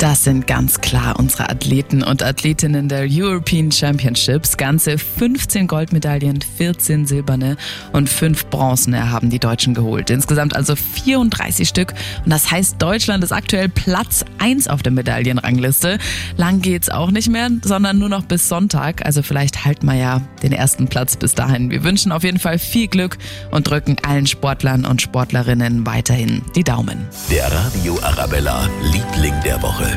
Das sind ganz klar unsere Athleten und Athletinnen der European Championships. Ganze 15 Goldmedaillen, 14 silberne und 5 bronzene haben die Deutschen geholt. Insgesamt also 34 Stück. Und das heißt, Deutschland ist aktuell Platz 1 auf der Medaillenrangliste. Lang geht's auch nicht mehr, sondern nur noch bis Sonntag. Also vielleicht halten wir ja den ersten Platz bis dahin. Wir wünschen auf jeden Fall viel Glück und drücken allen Sportlern und Sportlerinnen weiterhin die Daumen. Der Radio Arabella, Liebling der Woche.